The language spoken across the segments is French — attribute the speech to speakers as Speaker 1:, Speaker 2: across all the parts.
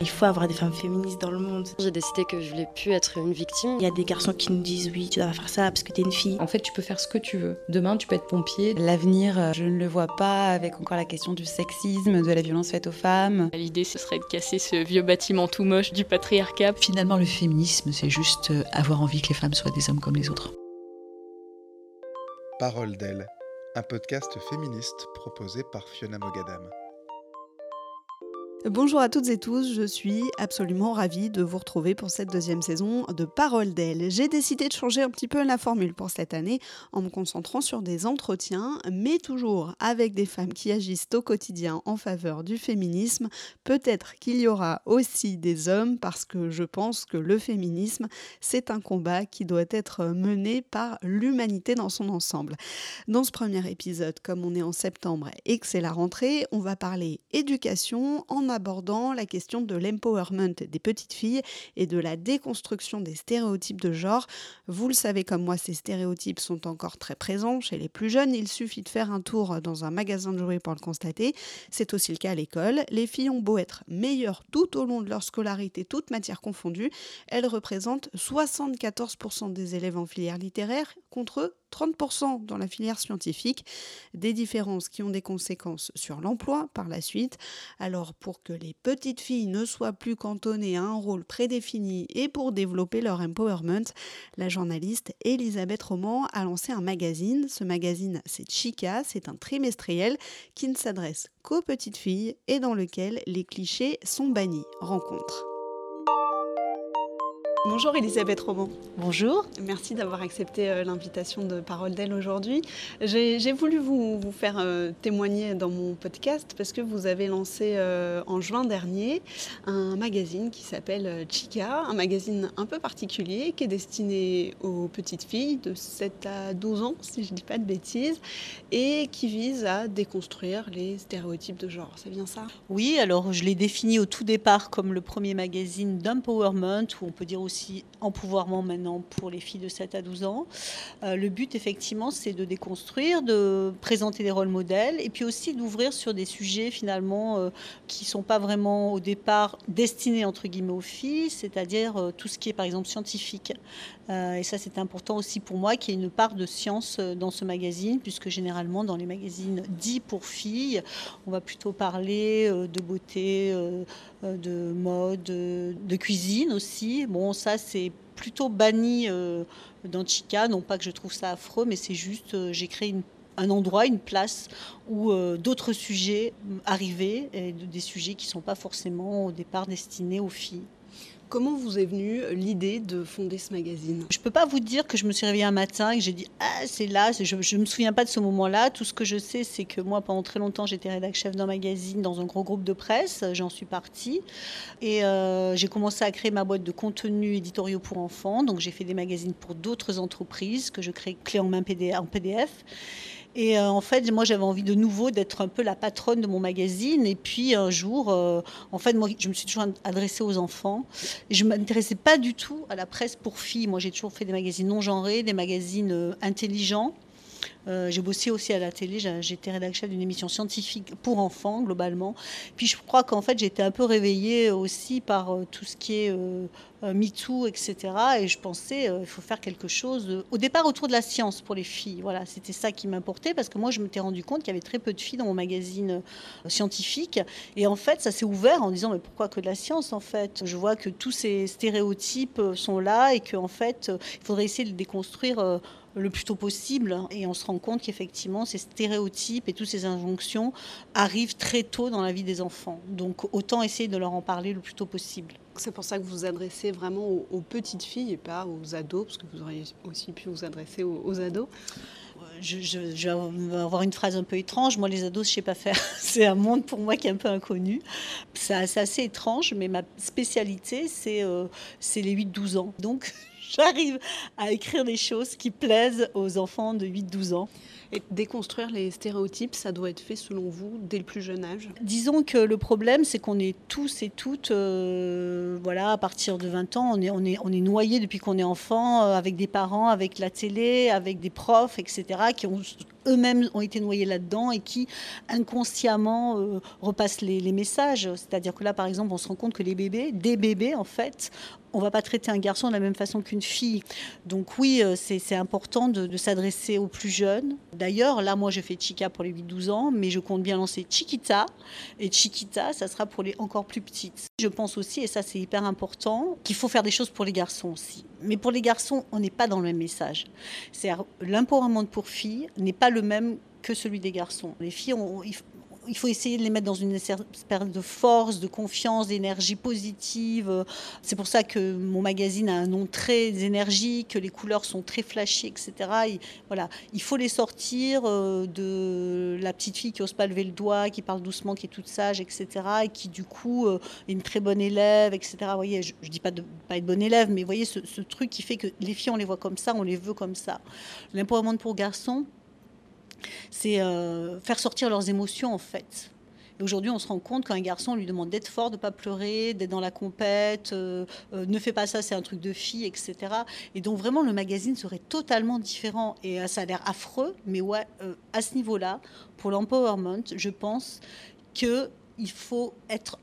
Speaker 1: Il faut avoir des femmes féministes dans le monde.
Speaker 2: J'ai décidé que je voulais plus être une victime.
Speaker 1: Il y a des garçons qui nous disent oui, tu dois faire ça parce que tu es une fille.
Speaker 3: En fait, tu peux faire ce que tu veux. Demain, tu peux être pompier. L'avenir, euh, je ne le vois pas avec encore la question du sexisme, de la violence faite aux femmes.
Speaker 4: L'idée, ce serait de casser ce vieux bâtiment tout moche du patriarcat.
Speaker 5: Finalement, le féminisme, c'est juste euh, avoir envie que les femmes soient des hommes comme les autres.
Speaker 6: Parole d'elle, un podcast féministe proposé par Fiona Mogadam.
Speaker 7: Bonjour à toutes et tous, je suis absolument ravie de vous retrouver pour cette deuxième saison de Parole d'elle. J'ai décidé de changer un petit peu la formule pour cette année en me concentrant sur des entretiens, mais toujours avec des femmes qui agissent au quotidien en faveur du féminisme. Peut-être qu'il y aura aussi des hommes parce que je pense que le féminisme, c'est un combat qui doit être mené par l'humanité dans son ensemble. Dans ce premier épisode, comme on est en septembre et que c'est la rentrée, on va parler éducation en abordant la question de l'empowerment des petites filles et de la déconstruction des stéréotypes de genre. Vous le savez comme moi, ces stéréotypes sont encore très présents chez les plus jeunes. Il suffit de faire un tour dans un magasin de jouets pour le constater. C'est aussi le cas à l'école. Les filles ont beau être meilleures tout au long de leur scolarité, toutes matières confondues, elles représentent 74% des élèves en filière littéraire contre 30% dans la filière scientifique, des différences qui ont des conséquences sur l'emploi par la suite. Alors pour que les petites filles ne soient plus cantonnées à un rôle prédéfini et pour développer leur empowerment, la journaliste Elisabeth Roman a lancé un magazine. Ce magazine, c'est Chica, c'est un trimestriel qui ne s'adresse qu'aux petites filles et dans lequel les clichés sont bannis. Rencontre. Bonjour Elisabeth Roman.
Speaker 8: Bonjour.
Speaker 7: Merci d'avoir accepté euh, l'invitation de Parole d'elle aujourd'hui. J'ai voulu vous, vous faire euh, témoigner dans mon podcast parce que vous avez lancé euh, en juin dernier un magazine qui s'appelle Chica, un magazine un peu particulier qui est destiné aux petites filles de 7 à 12 ans, si je ne dis pas de bêtises, et qui vise à déconstruire les stéréotypes de genre. C'est bien ça?
Speaker 8: Oui, alors je l'ai défini au tout départ comme le premier magazine d'empowerment, où on peut dire aussi empouvoirment maintenant pour les filles de 7 à 12 ans. Euh, le but, effectivement, c'est de déconstruire, de présenter des rôles modèles et puis aussi d'ouvrir sur des sujets finalement euh, qui ne sont pas vraiment au départ destinés entre guillemets aux filles, c'est-à-dire euh, tout ce qui est par exemple scientifique. et ça, c'est important aussi pour moi qu'il y ait une part de science dans ce magazine, puisque généralement dans les magazines dits pour filles, on va plutôt parler de beauté, de mode, de cuisine aussi. Bon, ça, c'est plutôt banni euh, dans Chica. Non pas que je trouve ça affreux, mais c'est juste, euh, j'ai créé un endroit, une place où euh, d'autres sujets arrivaient, des sujets qui ne sont pas forcément au départ destinés aux filles.
Speaker 7: Comment vous est venue l'idée de fonder ce magazine?
Speaker 8: Je ne peux pas vous dire que je me suis réveillée un matin et que j'ai dit Ah, c'est là. Je ne me souviens pas de ce moment-là. Tout ce que je sais, c'est que moi, pendant très longtemps, j'étais rédactrice chef d'un magazine dans un gros groupe de presse. J'en suis partie. Et euh, j'ai commencé à créer ma boîte de contenu éditoriaux pour enfants. Donc, j'ai fait des magazines pour d'autres entreprises que je crée clé en main en PDF. Et euh, en fait, moi, j'avais envie de nouveau d'être un peu la patronne de mon magazine. Et puis un jour, euh, en fait, moi, je me suis toujours adressée aux enfants. je ne m'intéressais pas du tout à la presse pour filles. Moi, j'ai toujours fait des magazines non genrés, des magazines euh, intelligents. Euh, j'ai bossé aussi à la télé, j'étais rédactrice d'une émission scientifique pour enfants globalement. Puis je crois qu'en fait j'étais un peu réveillée aussi par euh, tout ce qui est euh, MeToo, etc. Et je pensais il faut faire quelque chose au départ autour de la science pour les filles. Voilà, c'était ça qui m'importait parce que moi je m'étais rendu compte qu'il y avait très peu de filles dans mon magazine scientifique. Et en fait ça s'est ouvert en disant mais pourquoi que de la science en fait? Je vois que tous ces stéréotypes sont là et qu'en fait il faudrait essayer de déconstruire le plus tôt possible. Et on se rend compte qu'effectivement, ces stéréotypes et toutes ces injonctions arrivent très tôt dans la vie des enfants. Donc autant essayer de leur en parler le plus tôt possible.
Speaker 7: C'est pour ça que vous vous adressez vraiment aux, petites filles et pas aux ados, parce que vous auriez aussi pu vous adresser aux, ados.
Speaker 8: Je, vais avoir une phrase un peu étrange. Moi, les ados, je ne sais pas faire. C'est un monde pour moi qui est un peu inconnu. C'est assez étrange, mais ma spécialité, c'est euh, les 8-12 ans. Donc, j'arrive à écrire des choses qui plaisent aux enfants de 8-12 ans.
Speaker 7: Et déconstruire les stéréotypes, ça doit être fait selon vous dès le plus jeune âge?
Speaker 8: Disons que le problème, c'est qu'on est tous et toutes, euh, voilà, à partir de 20 ans, on est, on est, on est noyé depuis qu'on est enfant, euh, avec des parents, avec la télé, avec des profs, etc., qui eux-mêmes ont été noyés là-dedans et qui inconsciemment euh, repassent les, messages. C'est-à-dire que là, par exemple, on se rend compte que les bébés, des bébés, en fait, on va pas traiter un garçon de la même façon qu'une fille. Donc oui, c'est important de, de s'adresser aux plus jeunes. D'ailleurs, là, moi, je fais Chica pour les 8-12 ans, mais je compte bien lancer Chiquita. Et Chiquita, ça sera pour les encore plus petites. Je pense aussi, et ça c'est hyper important, qu'il faut faire des choses pour les garçons aussi. Mais pour les garçons, on n'est pas dans le même message. C'est l'empowerment pour filles n'est pas le même que celui des garçons. Les filles, on, il- faut essayer de les mettre dans une espèce de force, de confiance, d'énergie positive. C'est pour ça que mon magazine a un nom très énergique, que les couleurs sont très flashy, etc. Et voilà, il faut les sortir euh, de la petite fille qui n'ose pas lever le doigt, qui parle doucement, qui est toute sage, etc. Et qui du coup euh, est une très bonne élève, etc. Vous voyez, je, ne dis pas de pas être bonne élève, mais voyez ce, ce truc qui fait que les filles on les voit comme ça, on les veut comme ça. L'empowerment pour garçons c'est euh, faire sortir leurs émotions en fait. Aujourd'hui, on se rend compte qu'un garçon on lui demande d'être fort, de pas pleurer, d'être dans la compète, euh, euh, ne fais pas ça, c'est un truc de fille, etc. Et donc vraiment, le magazine serait totalement différent. Et ça a l'air affreux, mais ouais, à ce niveau-là, pour l'empowerment, je pense que il faut être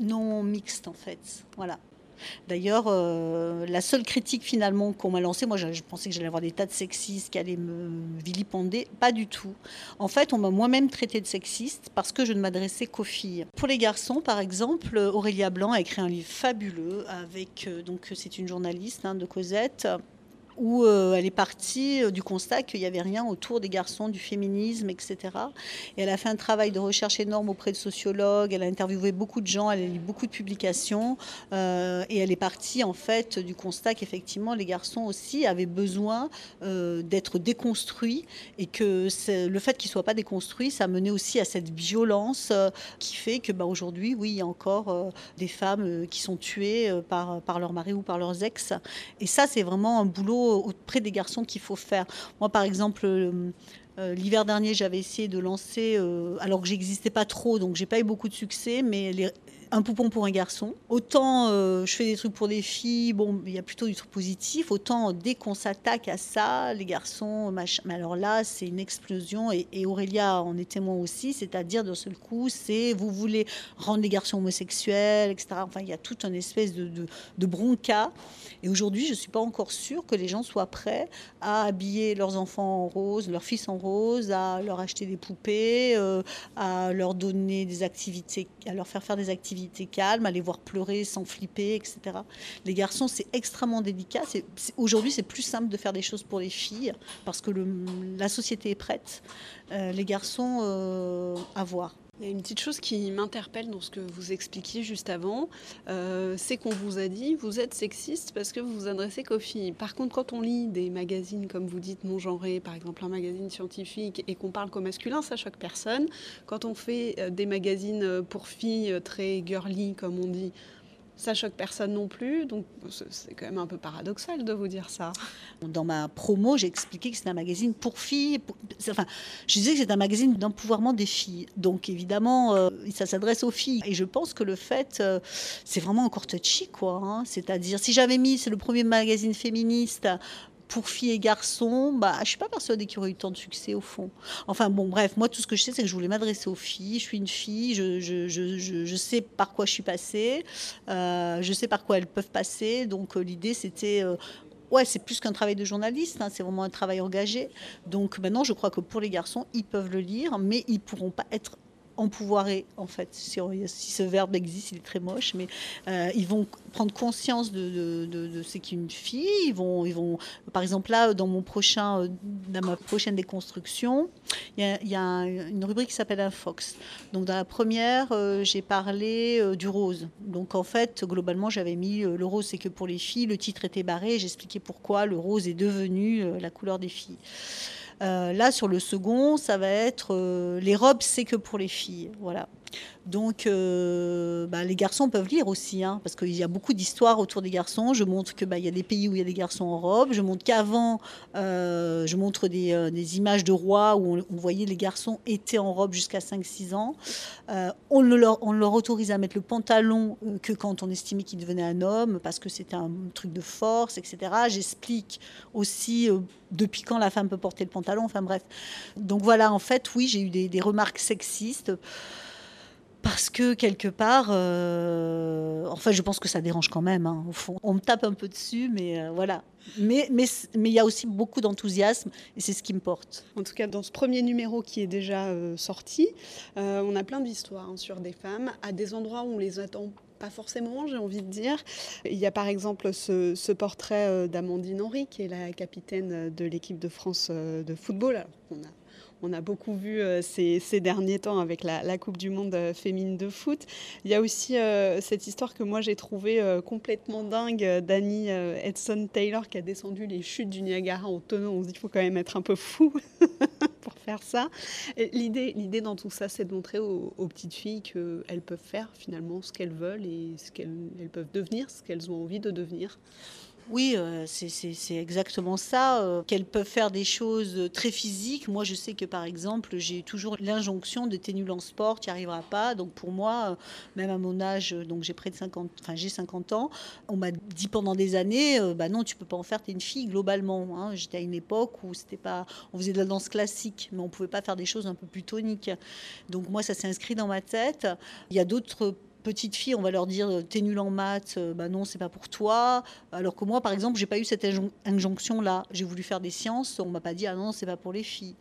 Speaker 8: non mixte en fait. Voilà. D'ailleurs, euh, la seule critique finalement qu'on m'a lancée, moi je, pensais que j'allais avoir des tas de sexistes qui allaient me vilipender, pas du tout. En fait, on m'a moi-même traité de sexiste parce que je ne m'adressais qu'aux filles. Pour les garçons, par exemple, Aurélia Blanc a écrit un livre fabuleux avec, euh, donc c'est une journaliste hein, de Cosette où euh, elle est partie euh, du constat qu'il n'y avait rien autour des garçons, du féminisme, etc. Et elle a fait un travail de recherche énorme auprès de sociologues, elle a interviewé beaucoup de gens, elle a lu beaucoup de publications, euh, et elle est partie en fait du constat qu'effectivement les garçons aussi avaient besoin d'être déconstruits, et que le fait qu'ils ne soient pas déconstruits, ça menait aussi à cette violence qui fait que bah, aujourd'hui, oui, il y a encore des femmes qui sont tuées par, par leur mari ou par leurs ex. Et ça, c'est vraiment un boulot auprès des garçons qu'il faut faire. Moi, par exemple, euh, euh, l'hiver dernier, j'avais essayé de lancer, euh, alors que j'existais pas trop, donc j'ai pas eu beaucoup de succès, mais les- un poupon pour un garçon. Autant euh, je fais des trucs pour des filles, bon, il y a plutôt du truc positif. Autant dès qu'on s'attaque à ça, les garçons, machin. Mais alors là, c'est une explosion. Et, et Aurélia en est témoin aussi, c'est-à-dire d'un seul coup, c'est vous voulez rendre les garçons homosexuels, etc. Enfin, il y a toute une espèce de, de, bronca. Et aujourd'hui, je ne suis pas encore sûre que les gens soient prêts à habiller leurs enfants en rose, leurs fils en rose, à leur acheter des poupées, euh, à leur donner des activités, à leur faire faire des activités calmes, à les voir pleurer sans flipper, etc. Les garçons, c'est extrêmement délicat. Aujourd'hui, c'est plus simple de faire des choses pour les filles parce que la société est prête. Euh, les garçons, euh, à voir.
Speaker 7: Il y a une petite chose qui m'interpelle dans ce que vous expliquiez juste avant, euh, c'est qu'on vous a dit vous êtes sexiste parce que vous vous adressez qu'aux filles. Par contre, quand on lit des magazines, comme vous dites, non genrés, par exemple un magazine scientifique, et qu'on parle qu'au masculin, ça choque personne. Quand on fait euh, des magazines euh, pour filles très girly, comme on dit, ça choque personne non plus. Donc c'est- quand même un peu paradoxal de vous dire ça.
Speaker 8: Dans ma promo, j'ai expliqué que c'est un magazine pour filles. Enfin, je disais que c'est un magazine d'empouvoirment des filles. Donc évidemment, euh, ça s'adresse aux filles. Et je pense que le fait, euh, c'est vraiment encore touchy, quoi. hein. C'est-à-dire, si j'avais mis, c'est le premier magazine féministe pour filles et garçons, bah, je suis pas persuadée qu'il y aurait eu tant de succès au fond. Enfin bon, bref, moi tout ce que je sais, c'est que je voulais m'adresser aux filles. Je suis une fille, je, je, je, je, je sais par quoi je suis passée, euh, je sais par quoi elles peuvent passer. Donc euh, l'idée, c'était euh, Ouais, c'est plus qu'un travail de journaliste, hein, c'est vraiment un travail engagé. Donc maintenant, je crois que pour les garçons, ils peuvent le lire, mais ils pourront pas être en fait. Si, ce verbe existe, il est très moche, mais euh, ils vont prendre conscience de, ce qu'est une fille. Ils vont, par exemple, là, dans, mon prochain, euh, dans ma prochaine déconstruction, il y a, une rubrique qui s'appelle un fox. Donc dans la première, euh, j'ai parlé du rose. Donc en fait, globalement, j'avais mis le rose, c'est que pour les filles. Le titre était barré. J'expliquais pourquoi le rose est devenu la couleur des filles. Euh, là, sur le second, ça va être euh, les robes, c'est que pour les filles. Voilà. Donc, euh, bah, les garçons peuvent lire aussi, hein, parce qu'il y a beaucoup d'histoires autour des garçons. Je montre qu'il bah, y a des pays où il y a des garçons en robe. Je montre qu'avant, euh, je montre des, euh, des, images de rois où on, voyait les garçons étaient en robe jusqu'à 5-6 ans. On, leur, on, leur, autorise à mettre le pantalon que quand on estimait qu'il devenait un homme, parce que c'était un truc de force, etc. J'explique aussi depuis quand la femme peut porter le pantalon. Enfin bref. Donc voilà, en fait, oui, j'ai eu des remarques sexistes parce que quelque part, euh, enfin, je pense que ça dérange quand même. Hein, au fond, on me tape un peu dessus, mais euh, voilà. Mais mais mais il y a aussi beaucoup d'enthousiasme et c'est ce qui me porte.
Speaker 7: En tout cas, dans ce premier numéro qui est déjà euh, sorti, on a plein d'histoires hein, sur des femmes à des endroits où on les attend pas forcément, j'ai envie de dire. Il y a par exemple ce, portrait d'Amandine Henry, qui est la capitaine de l'équipe de France de football. On a beaucoup vu euh, ces, derniers temps avec la, Coupe du Monde euh, féminine de foot. Il y a aussi euh, cette histoire que moi j'ai trouvée complètement dingue d'Annie Edson Taylor qui a descendu les chutes du Niagara en tonneau. On se dit qu'il faut quand même être un peu fou pour faire ça. L'idée, l'idée dans tout ça, c'est de montrer aux, aux petites filles qu'elles peuvent faire finalement ce qu'elles veulent et ce qu'elles elles peuvent devenir, ce qu'elles ont envie de devenir.
Speaker 8: Oui, euh, c'est exactement ça. Euh, qu'elles peuvent faire des choses très physiques. Moi, je sais que par exemple, j'ai toujours l'injonction de t'es nul en sport, tu n'y arriveras pas. Donc pour moi, euh, même à mon âge, donc j'ai près de 50, enfin j'ai 50 ans, on m'a dit pendant des années, euh, bah non, tu peux pas en faire, t'es une fille globalement. Hein. J'étais à une époque où c'était pas, on faisait de la danse classique, mais on pouvait pas faire des choses un peu plus toniques. Donc moi, ça s'est inscrit dans ma tête. Il y a d'autres petites filles, on va leur dire t'es nul en maths, bah non, c'est pas pour toi. Alors que moi, par exemple, j'ai pas eu cette injonction là. J'ai voulu faire des sciences, on m'a pas dit ah non, c'est pas pour les filles.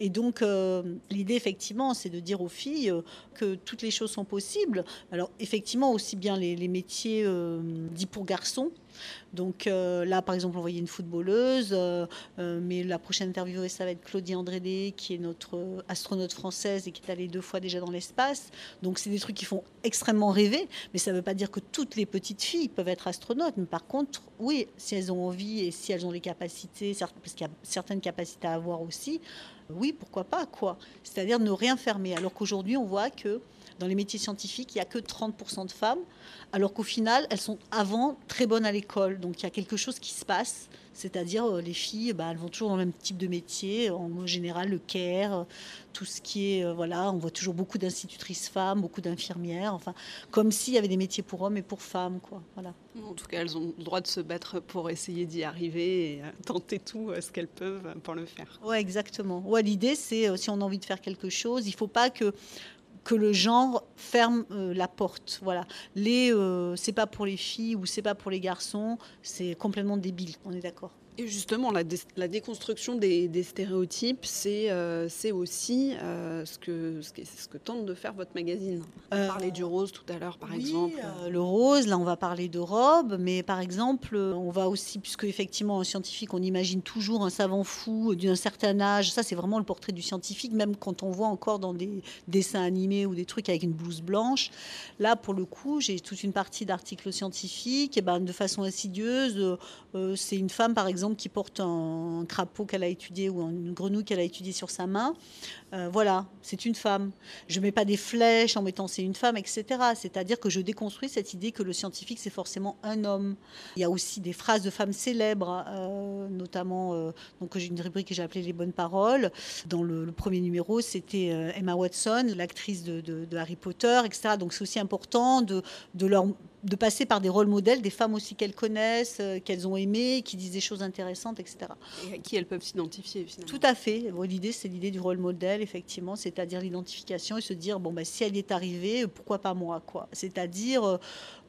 Speaker 8: Et donc euh, l'idée effectivement, c'est de dire aux filles euh, que toutes les choses sont possibles. Alors effectivement aussi bien les, métiers euh, dits pour garçons donc euh, là, par exemple, on voyait une footballeuse, euh, euh, mais la prochaine interview, ça va être Claudie Andrédé, qui est notre astronaute française et qui est allée deux fois déjà dans l'espace. Donc c'est des trucs qui font extrêmement rêver, mais ça ne veut pas dire que toutes les petites filles peuvent être astronautes. Mais par contre, oui, si elles ont envie et si elles ont les capacités, parce qu'il y a certaines capacités à avoir aussi, oui, pourquoi pas, quoi. C'est-à-dire ne rien fermer. Alors qu'aujourd'hui, on voit que dans les métiers scientifiques, il n'y a que 30% de femmes, alors qu'au final, elles sont avant très bonnes à l'école. Donc il y a quelque chose qui se passe, c'est-à-dire euh, les filles, bah, elles vont toujours dans le même type de métier, en général le care, tout ce qui est, euh, voilà, on voit toujours beaucoup d'institutrices femmes, beaucoup d'infirmières, enfin, comme s'il y avait des métiers pour hommes et pour femmes, quoi. Voilà.
Speaker 7: En tout cas, elles ont le droit de se battre pour essayer d'y arriver et tenter tout ce qu'elles peuvent pour le faire.
Speaker 8: Ouais, exactement. Ouais, l'idée, c'est si on a envie de faire quelque chose, il ne faut pas que que le genre ferme euh, la porte. Voilà. Les, euh, c'est pas pour les filles ou c'est pas pour les garçons, c'est complètement débile. On est d'accord.
Speaker 7: Et justement, la, dé la déconstruction des, des stéréotypes, c'est euh, aussi euh, ce, que, ce, que, ce que tente de faire votre magazine. On euh, parlait du rose tout à l'heure, par
Speaker 8: oui,
Speaker 7: exemple.
Speaker 8: Euh, le rose, là, on va parler de robe, mais par exemple, on va aussi, puisque effectivement, en scientifique, on imagine toujours un savant fou d'un certain âge. Ça, c'est vraiment le portrait du scientifique, même quand on voit encore dans des dessins animés ou des trucs avec une blouse blanche. Là, pour le coup, j'ai toute une partie d'articles scientifiques, et ben, de façon insidieuse. c'est une femme, par exemple, qui porte un crapaud qu'elle a étudié ou une grenouille qu'elle a étudié sur sa main. Euh, voilà, c'est une femme. Je ne mets pas des flèches en mettant c'est une femme, etc. C'est-à-dire que je déconstruis cette idée que le scientifique, c'est forcément un homme. Il y a aussi des phrases de femmes célèbres, euh, notamment, euh, donc j'ai une rubrique que j'ai appelée Les bonnes paroles. Dans le, premier numéro, c'était Emma Watson, l'actrice de, Harry Potter, etc. Donc c'est aussi important de leur de passer par des rôles modèles, des femmes aussi qu'elles connaissent, euh, qu'elles ont aimées, qui disent des choses intéressantes, etc.
Speaker 7: Et à qui elles peuvent s'identifier finalement.
Speaker 8: Tout à fait. Bon, l'idée, c'est l'idée du rôle modèle, effectivement, c'est-à-dire l'identification et se dire, bon, bah, si elle y est arrivée, pourquoi pas moi quoi C'est-à-dire euh,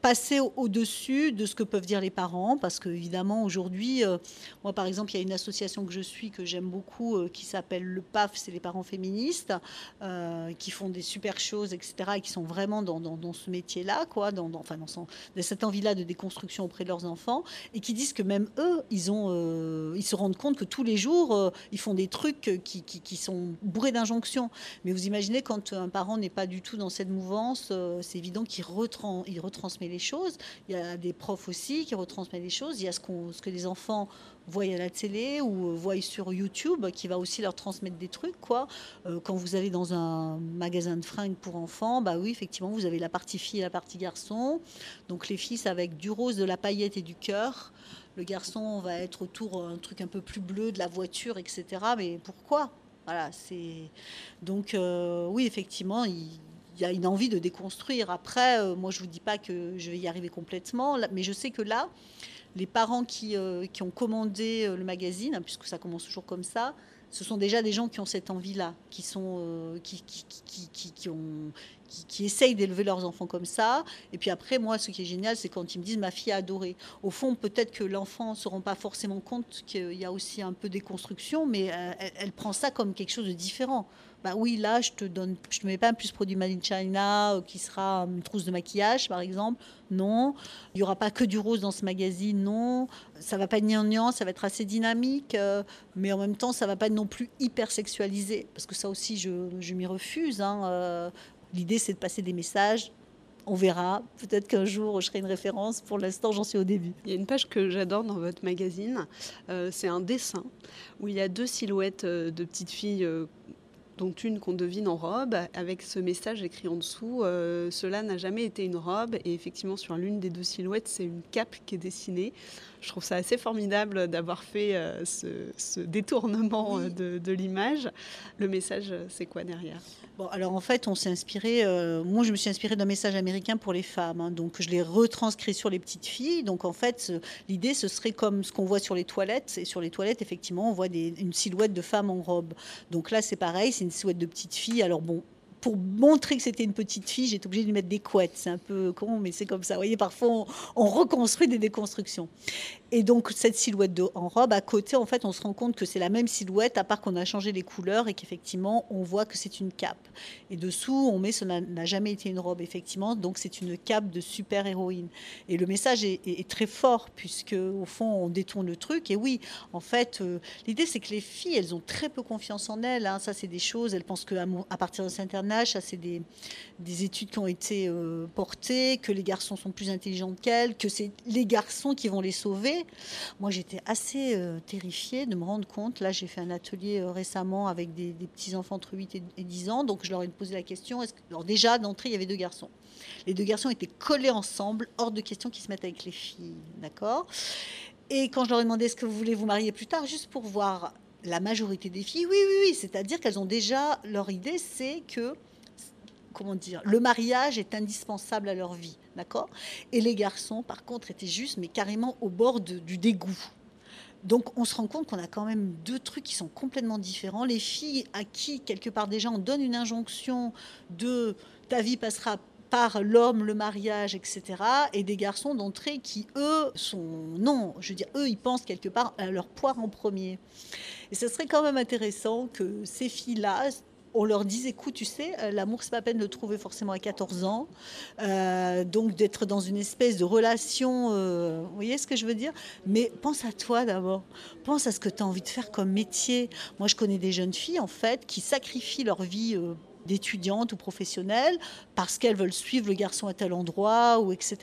Speaker 8: passer au-dessus de ce que peuvent dire les parents, parce que évidemment aujourd'hui, euh, moi par exemple, il y a une association que je suis que j'aime beaucoup, euh, qui s'appelle le PAF, c'est les parents féministes, euh, qui font des super choses, etc., et qui sont vraiment dans, ce métier-là, quoi, dans, dans, enfin dans, cette envie-là de déconstruction auprès de leurs enfants, et qui disent que même eux, ils ont, ils se rendent compte que tous les jours, ils font des trucs qui, sont bourrés d'injonctions. Mais vous imaginez quand un parent n'est pas du tout dans cette mouvance, c'est évident qu'il retran il retransmet les les choses. Il y a des profs aussi qui retransmettent les choses. Il y a ce, qu'on, ce que les enfants voient à la télé ou voient sur YouTube qui va aussi leur transmettre des trucs. Quoi. Euh, quand vous allez dans un magasin de fringues pour enfants, bah oui, effectivement, vous avez la partie fille et la partie garçon. Donc les filles, avec du rose, de la paillette et du cœur. Le garçon va être autour un truc un peu plus bleu de la voiture, etc. Mais pourquoi? Voilà, c'est donc euh, oui, effectivement, il, y a une envie de déconstruire. Après, euh, moi, je vous dis pas que je vais y arriver complètement, mais je sais que là, les parents qui, euh, qui ont commandé le magazine, puisque ça commence toujours comme ça, ce sont déjà des gens qui ont cette envie-là, qui, sont, qui, qui, qui, qui, qui, essayent d'élever leurs enfants comme ça. Et puis après, moi, ce qui est génial, c'est quand ils me disent ma fille a adoré. Au fond, peut-être que l'enfant ne se rend pas forcément compte qu'il y a aussi un peu des constructions, mais euh, elle, prend ça comme quelque chose de différent. Bah oui, là, je te donne, je te mets pas un plus produit Made in China euh, qui sera une trousse de maquillage, par exemple. Non. Il y aura pas que du rose dans ce magazine. Non. Ça va pas être gnangnan, ça va être assez dynamique, euh, mais en même temps, ça va pas non plus hyper sexualisé, parce que ça aussi, je, m'y refuse. Hein, L'idée, c'est de passer des messages. On verra. Peut-être qu'un jour, je serai une référence. Pour l'instant, j'en suis au début.
Speaker 7: Il y a une page que j'adore dans votre magazine. Euh, c'est un dessin où il y a deux silhouettes euh, de petites filles. Euh, dont une qu'on devine en robe, avec ce message écrit en dessous Cela n'a jamais été une robe. Et effectivement, sur l'une des deux silhouettes, c'est une cape qui est dessinée. Je trouve ça assez formidable d'avoir fait ce, détournement de, de l'image. Le message, c'est quoi derrière?
Speaker 8: Bon, alors en fait, on s'est inspiré. Euh, moi, je me suis inspirée d'un message américain pour les femmes. Hein. donc, je l'ai retranscrit sur les petites filles. Donc, en fait, l'idée, ce serait comme ce qu'on voit sur les toilettes. Et sur les toilettes, effectivement, on voit une silhouette de femme en robe. Donc là, c'est pareil, c'est une silhouette de petite fille. Alors bon, pour montrer que c'était une petite fille, j'étais obligée de lui mettre des couettes. C'est un peu con, mais c'est comme ça. Vous voyez, parfois, on, reconstruit des déconstructions. Et donc, cette silhouette de, en robe, à côté, en fait, on se rend compte que c'est la même silhouette, à part qu'on a changé les couleurs et qu'effectivement, on voit que c'est une cape. Et dessous, on met ce n'a jamais été une robe, effectivement. Donc, c'est une cape de super-héroïne. Et le message est, très fort, puisque, au fond, on détourne le truc. Et oui, en fait, euh, l'idée, c'est que les filles, elles ont très peu confiance en elles. Hein. Ça, c'est des choses. Elles pensent qu'à à partir de cet internet, ça c'est des, études qui ont été euh, portées, que les garçons sont plus intelligents qu'elles, que c'est les garçons qui vont les sauver. Moi j'étais assez euh, terrifiée de me rendre compte, là j'ai fait un atelier euh, récemment avec des, petits-enfants entre 8 et, 10 ans, donc je leur ai posé la question, est-ce que... Alors déjà d'entrée il y avait deux garçons. Les deux garçons étaient collés ensemble, hors de question qu'ils se mettent avec les filles, d'accord? Et quand je leur ai demandé est-ce que vous voulez vous marier plus tard, juste pour voir la majorité des filles, oui, oui, oui. C'est-à-dire qu'elles ont déjà leur idée, c'est que comment dire, le mariage est indispensable à leur vie, d'accord? Et les garçons, par contre, étaient juste, mais carrément au bord du dégoût. Donc on se rend compte qu'on a quand même deux trucs qui sont complètement différents. Les filles à qui, quelque part déjà, on donne une injonction de ta vie passera l'homme, le mariage, etc. Et des garçons d'entrée qui, eux, sont... Non, je veux dire, eux, ils pensent quelque part à leur poire en premier. Et ce serait quand même intéressant que ces filles-là on leur dise écoute, tu sais, euh, l'amour, c'est pas peine de le trouver forcément à 14 ans. Euh, donc d'être dans une espèce de relation, euh, vous voyez ce que je veux dire? Mais pense à toi d'abord. Pense à ce que tu as envie de faire comme métier. Moi, je connais des jeunes filles, en fait, qui sacrifient leur vie d'étudiantes ou professionnelles parce qu'elles veulent suivre le garçon à tel endroit ou etc.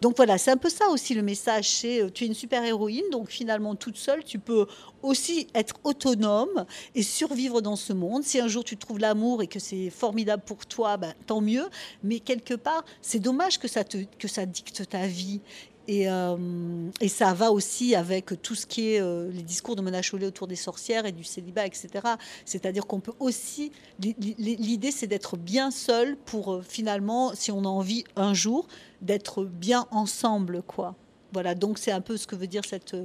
Speaker 8: Donc voilà, c'est un peu ça aussi le message. C'est euh, tu es une super héroïne, donc finalement toute seule, tu peux aussi être autonome et survivre dans ce monde. Si un jour tu trouves l'amour et que c'est formidable pour toi, ben, tant mieux. Mais quelque part, c'est dommage que ça, te, que ça dicte ta vie euh, et, ça va aussi avec tout ce qui est euh, les discours de Mona autour des sorcières et du célibat, etc. C'est-à-dire qu'on peut aussi. L'idée, c'est d'être bien seul pour euh, finalement, si on a envie un jour, d'être bien ensemble, quoi. Voilà, donc c'est un peu ce que veut dire cette,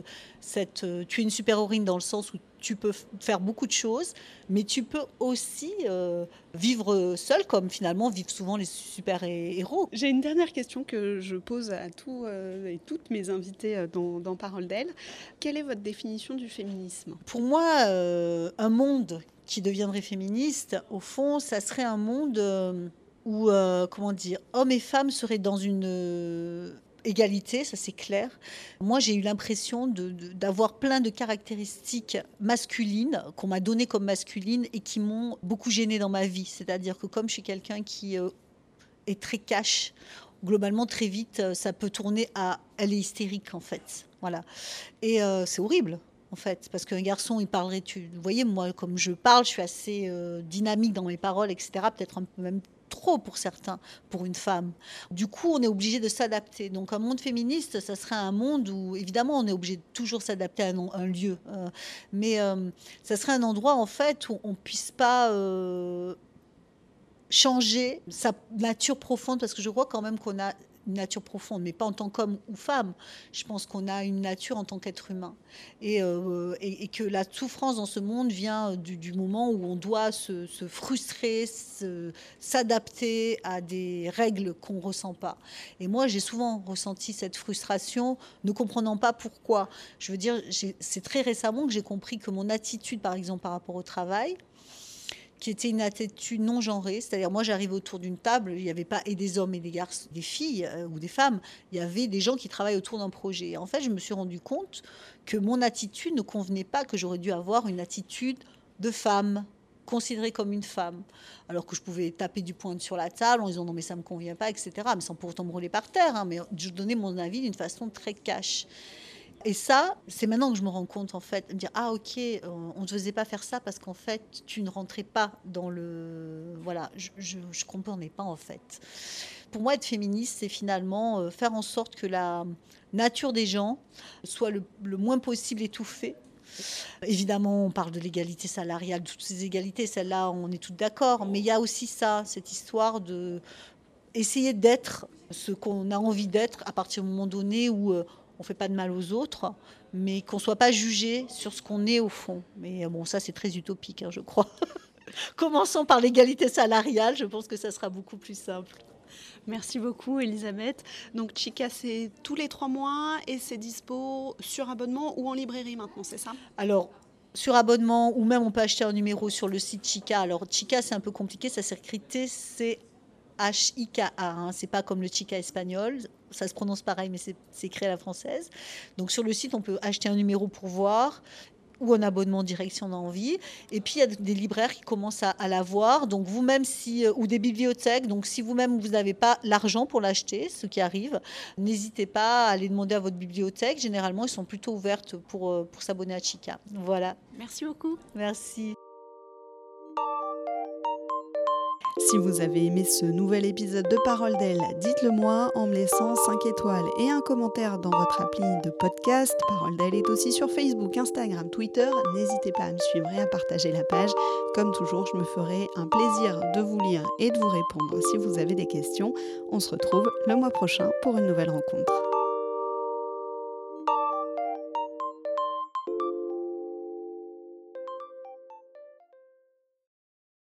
Speaker 8: cette. Tu es une super héroïne dans le sens où tu peux faire beaucoup de choses, mais tu peux aussi euh, vivre seul, comme finalement vivent souvent les super-héros.
Speaker 7: J'ai une dernière question que je pose à tous euh, et toutes mes invités euh, dans, dans Parole d'elle. Quelle est votre définition du féminisme?
Speaker 8: Pour moi, un monde qui deviendrait féministe, au fond, ça serait un monde où, comment dire, hommes et femmes seraient dans une égalité, ça c'est clair. Moi, j'ai eu l'impression d'avoir plein de caractéristiques masculines qu'on m'a données comme masculines et qui m'ont beaucoup gênée dans ma vie. C'est-à-dire que comme je suis quelqu'un qui euh, est très cash, globalement, très vite, euh, ça peut tourner à elle est hystérique, en fait. Voilà. Et euh, c'est horrible. En fait, parce qu'un garçon, il parlerait, tu vous voyez, moi, comme je parle, je suis assez dynamique dans mes paroles, etc. Peut-être même pour certains, pour une femme. Du coup, on est obligé de s'adapter. Donc, un monde féministe, ça serait un monde où, évidemment, on est obligé de toujours s'adapter à un, lieu. euh, mais euh, ça serait un endroit, en fait, où on puisse pas euh, changer sa nature profonde, parce que je crois quand même qu'on a une nature profonde, mais pas en tant qu'homme ou femme. Je pense qu'on a une nature en tant qu'être humain. Et, euh, et- que la souffrance dans ce monde vient du, moment où on doit se, se frustrer, s'adapter à des règles qu'on ne ressent pas. Et moi, j'ai souvent ressenti cette frustration, ne comprenant pas pourquoi. Je veux dire, c'est très récemment que j'ai compris que mon attitude, par exemple, par rapport au travail, qui était une attitude non genrée, c'est-à-dire moi j'arrive autour d'une table, il n'y avait pas et des hommes et des garçons, des filles euh, ou des femmes, il y avait des gens qui travaillent autour d'un projet. Et en fait, je me suis rendu compte que mon attitude ne convenait pas, que j'aurais dû avoir une attitude de femme, considérée comme une femme, alors que je pouvais taper du poing sur la table en disant non mais ça me convient pas, etc. Mais sans pour autant me rouler par terre, hein, mais je donnais mon avis d'une façon très cash. Et ça, c'est maintenant que je me rends compte, en fait, de dire, ah ok, euh, on ne faisait pas faire ça parce qu'en fait, tu ne rentrais pas dans le... Voilà, je ne comprenais pas, en fait. Pour moi, être féministe, c'est finalement euh, faire en sorte que la nature des gens soit le, moins possible étouffée. Évidemment, on parle de l'égalité salariale, de toutes ces égalités, celle-là, on est toutes d'accord, mais il y a aussi ça, cette histoire de essayer d'être ce qu'on a envie d'être à partir du moment donné où on fait pas de mal aux autres, mais qu'on soit pas jugé sur ce qu'on est au fond. Mais euh, bon, ça c'est très utopique, hein, je crois. Commençons par l'égalité salariale, je pense que ça sera beaucoup plus simple.
Speaker 7: Merci beaucoup, Elisabeth. Donc, Chica, c'est tous les trois mois et c'est dispo sur abonnement ou en librairie maintenant, c'est ça?
Speaker 8: Alors, sur abonnement, ou même on peut acheter un numéro sur le site Chica. Alors, Chica, c'est un peu compliqué, ça s'écrit T-C-H-I-K-A. Hein. C'est pas comme le Chica espagnol. Ça se prononce pareil, mais c'est écrit à la française. Donc, sur le site, on peut acheter un numéro pour voir ou un abonnement direct si on a envie. Et puis il y a des libraires qui commencent à, à l'avoir, donc vous-même si euh, ou des bibliothèques. Donc si vous-même vous n'avez pas l'argent pour l'acheter, ce qui arrive, n'hésitez pas à aller demander à votre bibliothèque. Généralement, ils sont plutôt ouvertes pour euh, pour s'abonner à Chica. Voilà.
Speaker 7: Merci beaucoup.
Speaker 8: Merci.
Speaker 7: Si vous avez aimé ce nouvel épisode de Parole d'elle, dites-le moi en me laissant 5 étoiles et un commentaire dans votre appli de podcast. Parole d'elle est aussi sur Facebook, Instagram, Twitter. N'hésitez pas à me suivre et à partager la page. Comme toujours, je me ferai un plaisir de vous lire et de vous répondre si vous avez des questions. On se retrouve le mois prochain pour une nouvelle rencontre.